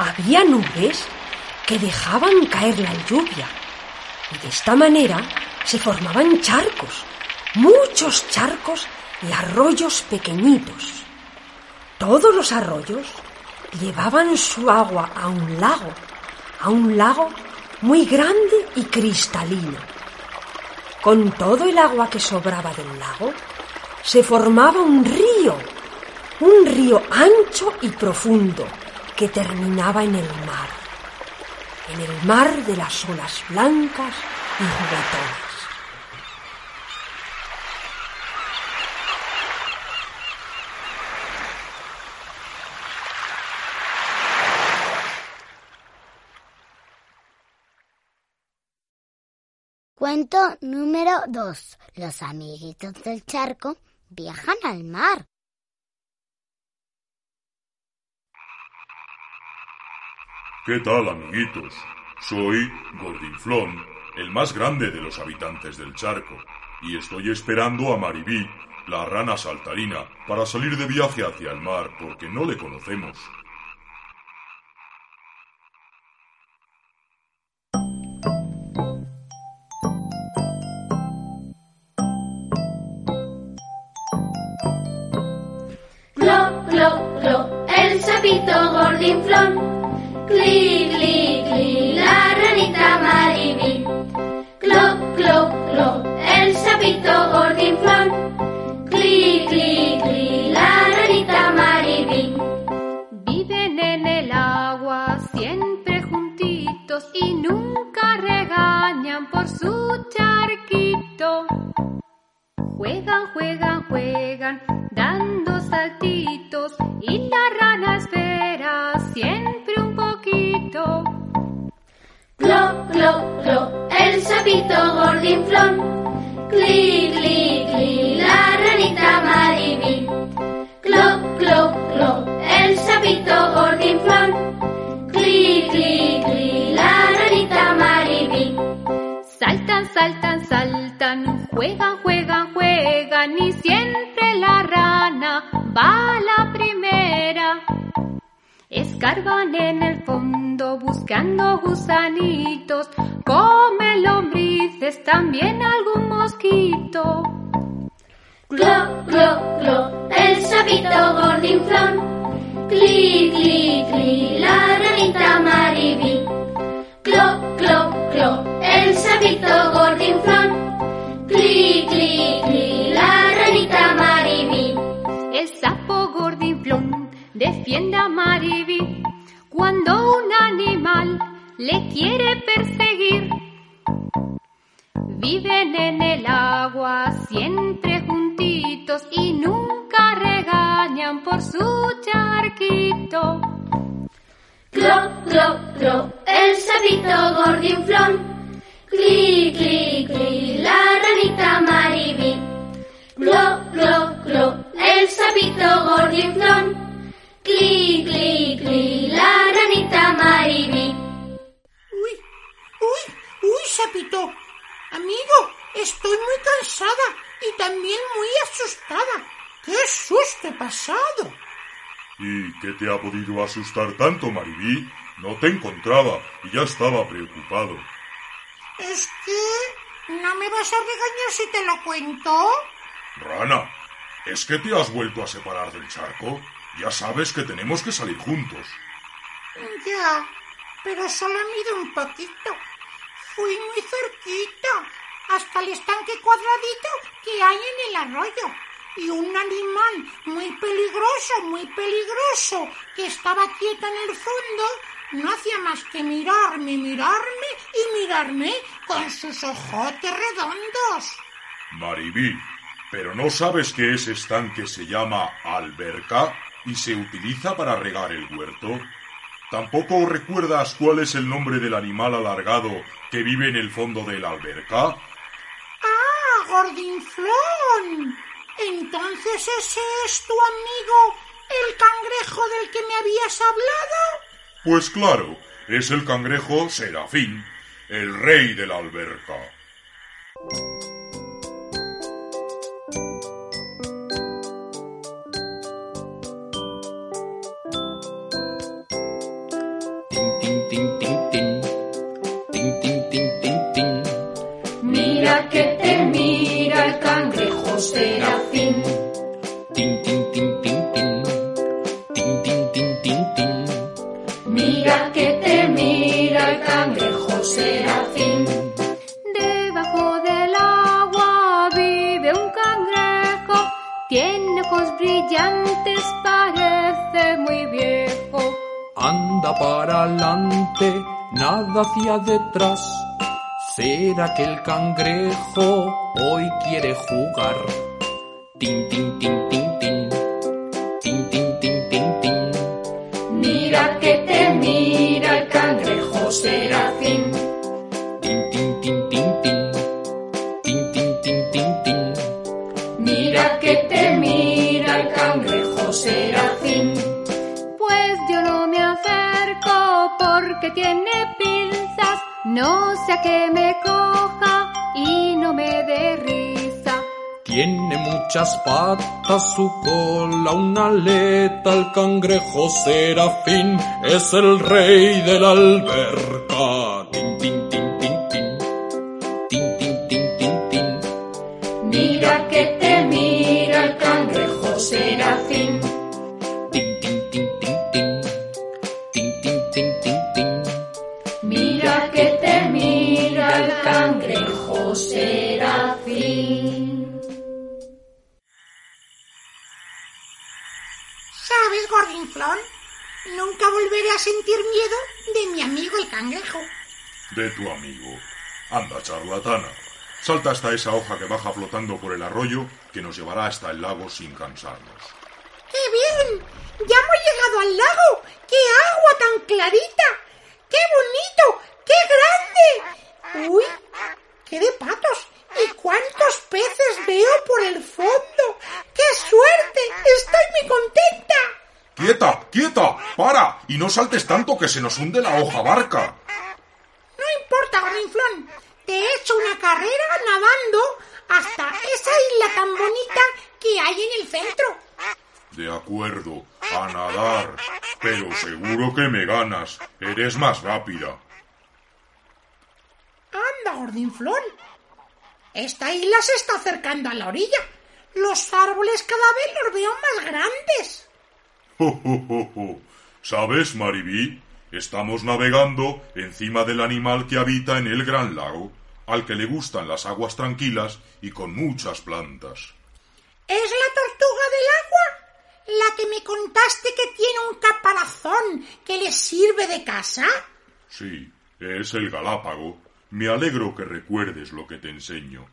Había nubes que dejaban caer la lluvia y de esta manera se formaban charcos, muchos charcos y arroyos pequeñitos. Todos los arroyos llevaban su agua a un lago, a un lago muy grande y cristalino. Con todo el agua que sobraba del lago, se formaba un río, un río ancho y profundo que terminaba en el mar, en el mar de las olas blancas y juguetonas. Cuento número 2. Los amiguitos del charco viajan al mar. ¿Qué tal, amiguitos? Soy Gordinflón, el más grande de los habitantes del charco, y estoy esperando a Maribí, la rana saltarina, para salir de viaje hacia el mar porque no le conocemos. Clo, clo, clo, el sapito gordinflón. Cli, cli, cli, la ranita Maribí. Clo, clo, clo, el sapito gordinflón. Cli, cli, cli, la ranita Maribí. Viven en el agua siempre juntitos y nunca regañan por su charquito. Juegan, juegan, juegan, dando saltitos y la rana espera siempre Clo, clo, clo, el sapito gordinflón. Cli, cli, cli, la ranita Maribí. Clo, clo, clo, el sapito gordinflón. Cli, cli, cli, la ranita Maribí. Saltan, saltan, saltan, juegan, juegan, juegan y siempre la rana va a la. Escarban en el fondo buscando gusanitos, comen lombrices, también algún mosquito. Clo, clo, clo, el sapito gordinflón. Cli, cli, cli, la ranita Maribí. Clo, clo, clo, el sapito gordinflón. Cli, cli, cli, defiende a Maribí cuando un animal le quiere perseguir. Viven en el agua siempre juntitos y nunca regañan por su charquito. Clo, clo, clo, el sapito gordinflón. Cli, cli, cli, la ranita Maribí. Clo, clo, clo, el sapito gordinflón. Cli, cli, cli, la ranita Maribí. Uy, uy, uy, sapito. Amigo, estoy muy cansada y también muy asustada. ¡Qué susto he pasado! ¿Y qué te ha podido asustar tanto, Maribí? No te encontraba y ya estaba preocupado. Es que... ¿No me vas a regañar si te lo cuento? Rana, ¿es que te has vuelto a separar del charco? Ya sabes que tenemos que salir juntos. Ya, pero solo he ido un poquito. Fui muy cerquita, hasta el estanque cuadradito que hay en el arroyo. Y un animal muy peligroso, muy peligroso, que estaba quieto en el fondo, no hacía más que mirarme, mirarme y mirarme con sus ojotes redondos. Maribí, ¿pero no sabes que ese estanque se llama alberca? Y se utiliza para regar el huerto. ¿Tampoco recuerdas cuál es el nombre del animal alargado que vive en el fondo de la alberca? ¡Ah, Gordinflón! Entonces ese es tu amigo, el cangrejo del que me habías hablado. Pues claro, es el cangrejo Serafín, el rey de la alberca. Tin, tin, tin, tin. Tin, tin, tin, tin. Mira que te mira el cangrejo serafín. Tin, tin, tin, tin, tin. Tin, tin, tin, tin, tin. Mira que te mira el cangrejo serafín. Debajo del agua vive un cangrejo. Tiene ojos brillantes, parece muy viejo. Para adelante, nada hacia detrás. ¿Será que el cangrejo hoy quiere jugar? Tin, tin, tin. Tin, porque tiene pinzas, no sea que me coja y no me dé risa. Tiene muchas patas, su cola, una aleta, el cangrejo serafín es el rey de la cangrejo serafín. ¿Sabes, Gordinflón? Nunca volveré a sentir miedo de mi amigo el cangrejo. De tu amigo. Anda, charlatana. Salta hasta esa hoja que baja flotando por el arroyo que nos llevará hasta el lago sin cansarnos. ¡Qué bien! ¡Ya hemos llegado al lago! ¡Qué agua tan clarita! ¡Qué bonito! ¡Qué grande! ¡Uy! ¡Qué de patos! ¿Y cuántos peces veo por el fondo? ¡Qué suerte! ¡Estoy muy contenta! ¡Quieta! ¡Quieta! ¡Para! Y no saltes tanto que se nos hunde la hoja barca. No importa, Gordinflón. Te he hecho una carrera nadando hasta esa isla tan bonita que hay en el centro. De acuerdo, a nadar. Pero seguro que me ganas. Eres más rápida. Anda, Gordinflón. Esta isla se está acercando a la orilla. Los árboles cada vez los veo más grandes. Jo, jo, jo. ¿Sabes, Maribí? Estamos navegando encima del animal que habita en el gran lago, al que le gustan las aguas tranquilas y con muchas plantas. ¿Es la tortuga del agua? ¿La que me contaste que tiene un caparazón que le sirve de casa? Sí, es el Galápago. Me alegro que recuerdes lo que te enseño.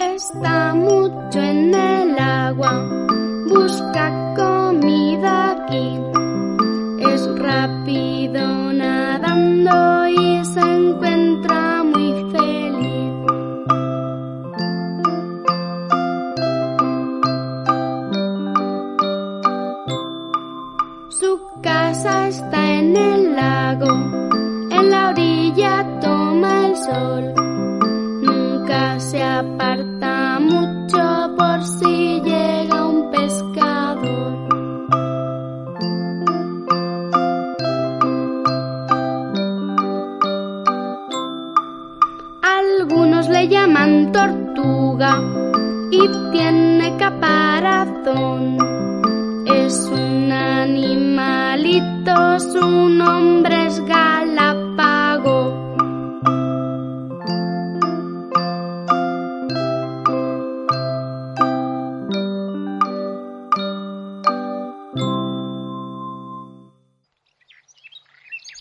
Está mucho en el agua, busca comida aquí. Es rápido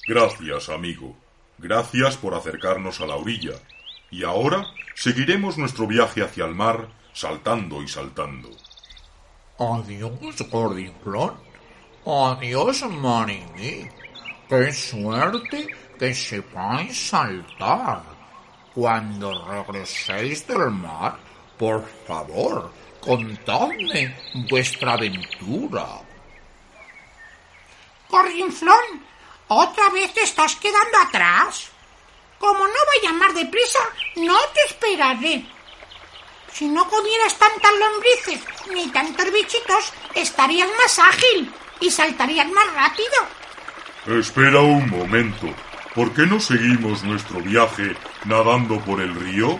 Gracias, amigo. Gracias por acercarnos a la orilla. Y ahora seguiremos nuestro viaje hacia el mar, saltando y saltando. Adiós, Gordiflón. Adiós, Maribí. Qué suerte que sepáis saltar. Cuando regreséis del mar, por favor, contadme vuestra aventura. Gordinflón, ¿otra vez te estás quedando atrás? Como no vaya más deprisa, no te esperaré. Si no comieras tantas lombrices ni tantos bichitos, estarías más ágil y saltarías más rápido. Espera un momento. ¿Por qué no seguimos nuestro viaje nadando por el río?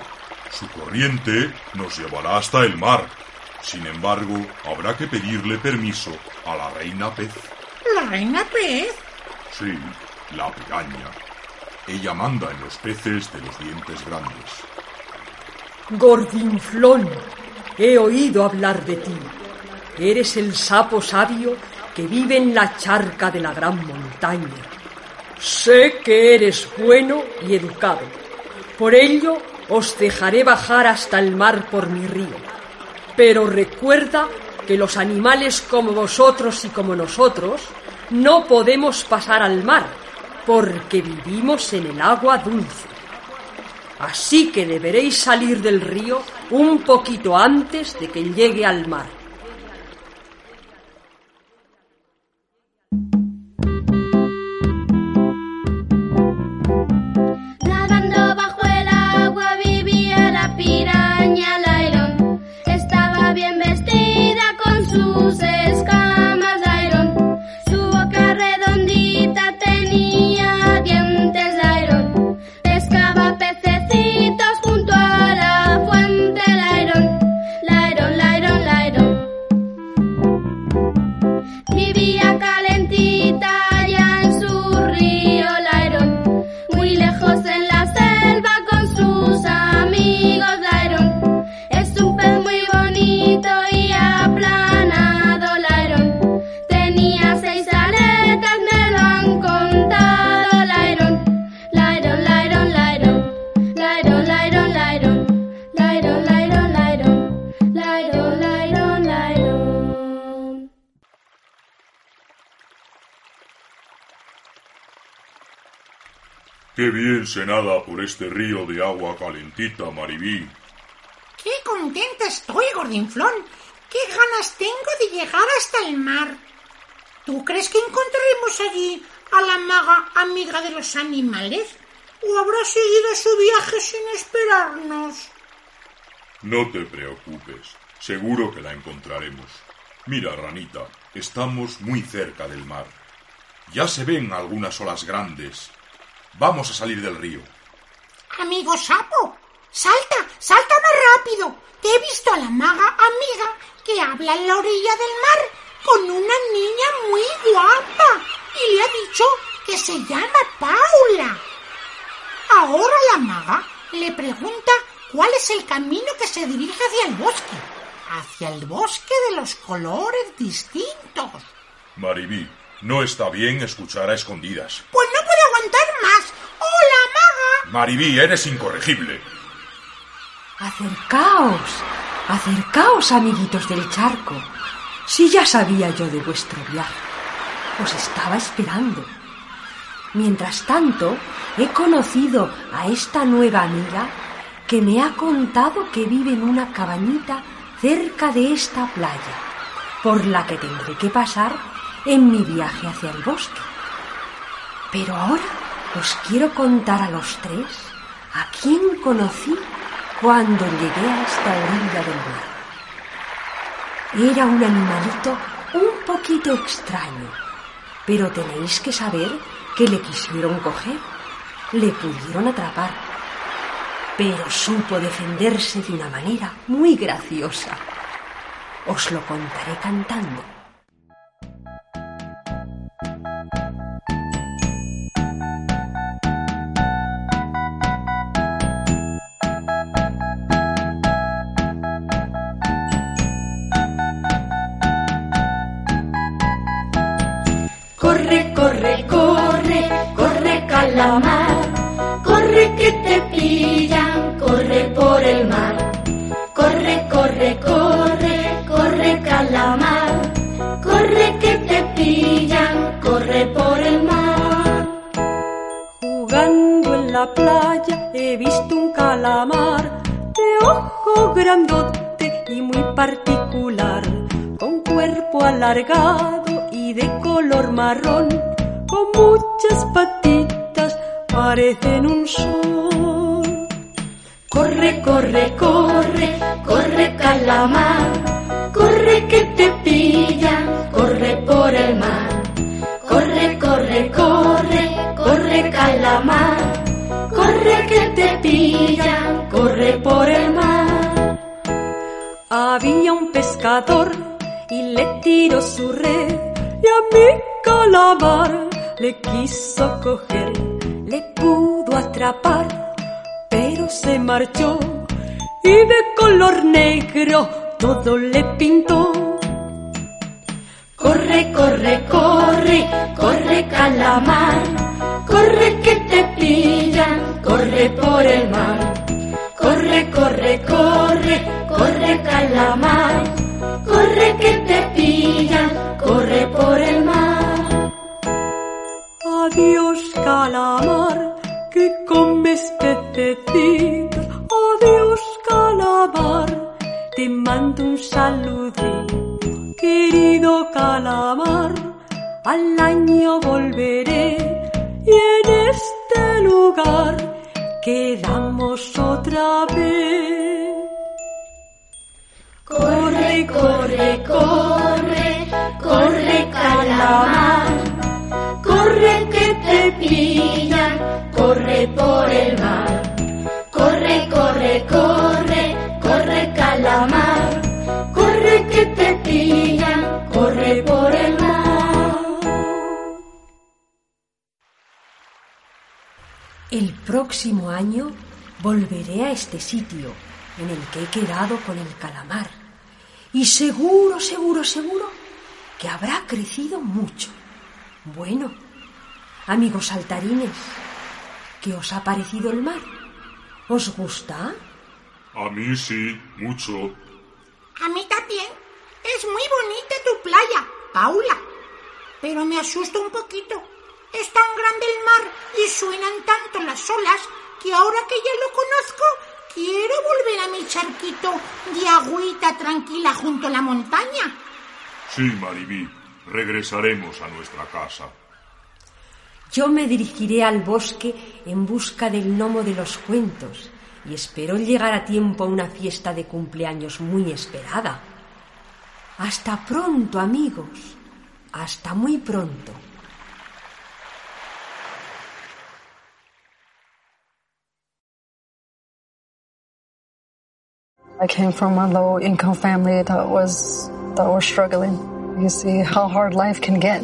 Su corriente nos llevará hasta el mar. Sin embargo, habrá que pedirle permiso a la reina pez. ¿La reina pez? Sí, la piraña. Ella manda en los peces de los dientes grandes. Gordinflón, he oído hablar de ti. Eres el sapo sabio que vive en la charca de la gran montaña. Sé que eres bueno y educado. Por ello os dejaré bajar hasta el mar por mi río. Pero recuerda que los animales como vosotros y como nosotros no podemos pasar al mar porque vivimos en el agua dulce. Así que deberéis salir del río un poquito antes de que llegue al mar. Qué bien se nada por este río de agua calentita, Maribí. ¡Qué contenta estoy, Gordinflón! ¡Qué ganas tengo de llegar hasta el mar! ¿Tú crees que encontraremos allí a la maga amiga de los animales? ¿O habrá seguido su viaje sin esperarnos? No te preocupes, seguro que la encontraremos. Mira, ranita, estamos muy cerca del mar. Ya se ven algunas olas grandes. Vamos a salir del río. Amigo sapo, salta, salta más rápido. Te he visto a la maga amiga que habla en la orilla del mar con una niña muy guapa y le ha dicho que se llama Paula. Ahora la maga le pregunta cuál es el camino que se dirige hacia el bosque. Hacia el bosque de los colores distintos. Maribí, no está bien escuchar a escondidas. Pues no puedo aguantar más. ¡Hola, maga! Maribí, eres incorregible. Acercaos, acercaos, amiguitos del charco. Si ya sabía yo de vuestro viaje, os estaba esperando. Mientras tanto, he conocido a esta nueva amiga que me ha contado que vive en una cabañita cerca de esta playa, por la que tendré que pasar en mi viaje hacia el bosque. Pero ahora os quiero contar a los tres a quién conocí cuando llegué a esta orilla del mar. Era un animalito un poquito extraño, pero tenéis que saber que le quisieron coger, le pudieron atrapar, pero supo defenderse de una manera muy graciosa. Os lo contaré cantando. Calamar, corre que te pillan, corre por el mar. Corre, corre, corre, corre calamar, corre que te pillan, corre por el mar. Jugando en la playa he visto un calamar de ojo grandote y muy particular, con cuerpo alargado y de color marrón, con muchas patitas, parecen un sol. Corre, corre, corre, corre calamar, corre que te pillan, corre por el mar. Corre, corre, corre, corre calamar, corre que te pillan, corre por el mar. Había un pescador y le tiró su red y a mi calamar le quiso coger, le pudo atrapar, pero se marchó y de color negro todo le pintó. Corre, corre, corre, corre calamar, corre que te pillan, corre por el mar. Corre, corre, corre, corre calamar, corre que te pillan, corre por el mar. Adiós calamar, que comes pececitos. Adiós calamar, te mando un saludito. Querido calamar, al año volveré y en este lugar quedamos otra vez. Corre, corre, corre, corre calamar, corre por el mar. Corre, corre, corre, corre calamar, corre que te pillan, corre por el mar. El próximo año volveré a este sitio en el que he quedado con el calamar. Y seguro, seguro, seguro que habrá crecido mucho. Bueno, amigos saltarines, ¿qué os ha parecido el mar? ¿Os gusta? A mí sí, mucho. A mí también. Es muy bonita tu playa, Paula. Pero me asusta un poquito. Es tan grande el mar y suenan tanto las olas que ahora que ya lo conozco, quiero volver a mi charquito de agüita tranquila junto a la montaña. Sí, Maribí, regresaremos a nuestra casa. Yo me dirigiré al bosque en busca del gnomo de los cuentos y espero llegar a tiempo a una fiesta de cumpleaños muy esperada. Hasta pronto, amigos. Hasta muy pronto. I came from a low income family that was that was struggling. You see how hard life can get.